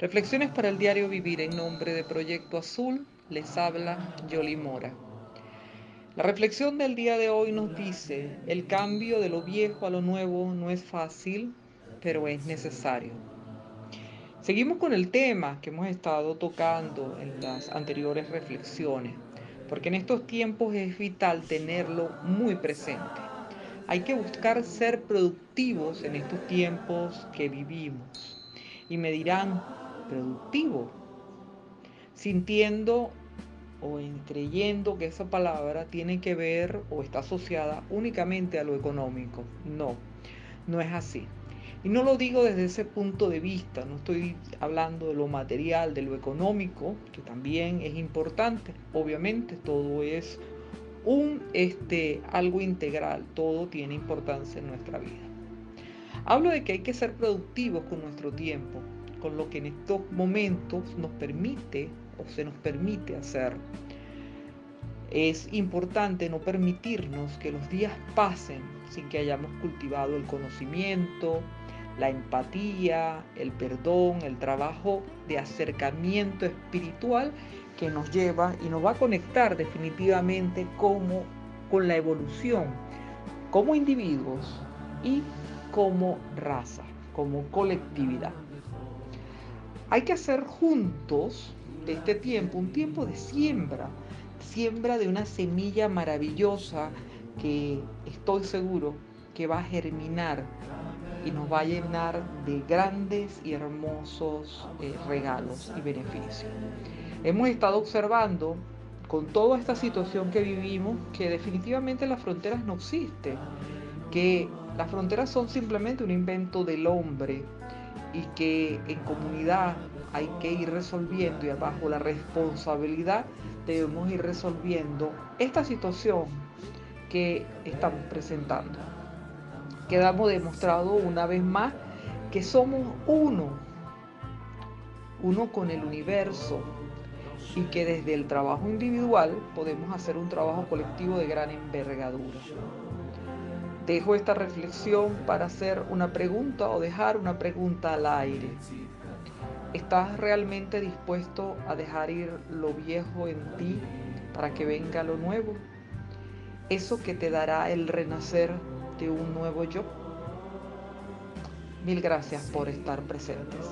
Reflexiones para el diario Vivir en nombre de Proyecto Azul, les habla Yoli Mora. La reflexión del día de hoy nos dice, el cambio de lo viejo a lo nuevo no es fácil, pero es necesario. Seguimos con el tema que hemos estado tocando en las anteriores reflexiones, porque en estos tiempos es vital tenerlo muy presente. Hay que buscar ser productivos en estos tiempos que vivimos. Y me dirán, productivo, sintiendo o creyendo que esa palabra tiene que ver o está asociada únicamente a lo económico. No, no es así. Y no lo digo desde ese punto de vista, no estoy hablando de lo material, de lo económico, que también es importante. Obviamente todo es un este algo integral, todo tiene importancia en nuestra vida. Hablo de que hay que ser productivos con nuestro tiempo, con lo que en estos momentos nos permite o se nos permite hacer. Es importante no permitirnos que los días pasen sin que hayamos cultivado el conocimiento, la empatía, el perdón, el trabajo de acercamiento espiritual que nos lleva y nos va a conectar definitivamente como, con la evolución como individuos y como raza, como colectividad. Hay que hacer juntos de este tiempo un tiempo de siembra, siembra de una semilla maravillosa que estoy seguro que va a germinar y nos va a llenar de grandes y hermosos eh, regalos y beneficios. Hemos estado observando con toda esta situación que vivimos que definitivamente las fronteras no existen, que las fronteras son simplemente un invento del hombre y que en comunidad hay que ir resolviendo y bajo la responsabilidad debemos ir resolviendo esta situación que estamos presentando quedamos demostrado una vez más que somos uno, uno con el universo y que desde el trabajo individual podemos hacer un trabajo colectivo de gran envergadura. Dejo esta reflexión para hacer una pregunta o dejar una pregunta al aire. ¿Estás realmente dispuesto a dejar ir lo viejo en ti para que venga lo nuevo? Eso que te dará el renacer de un nuevo yo. Mil gracias por estar presentes.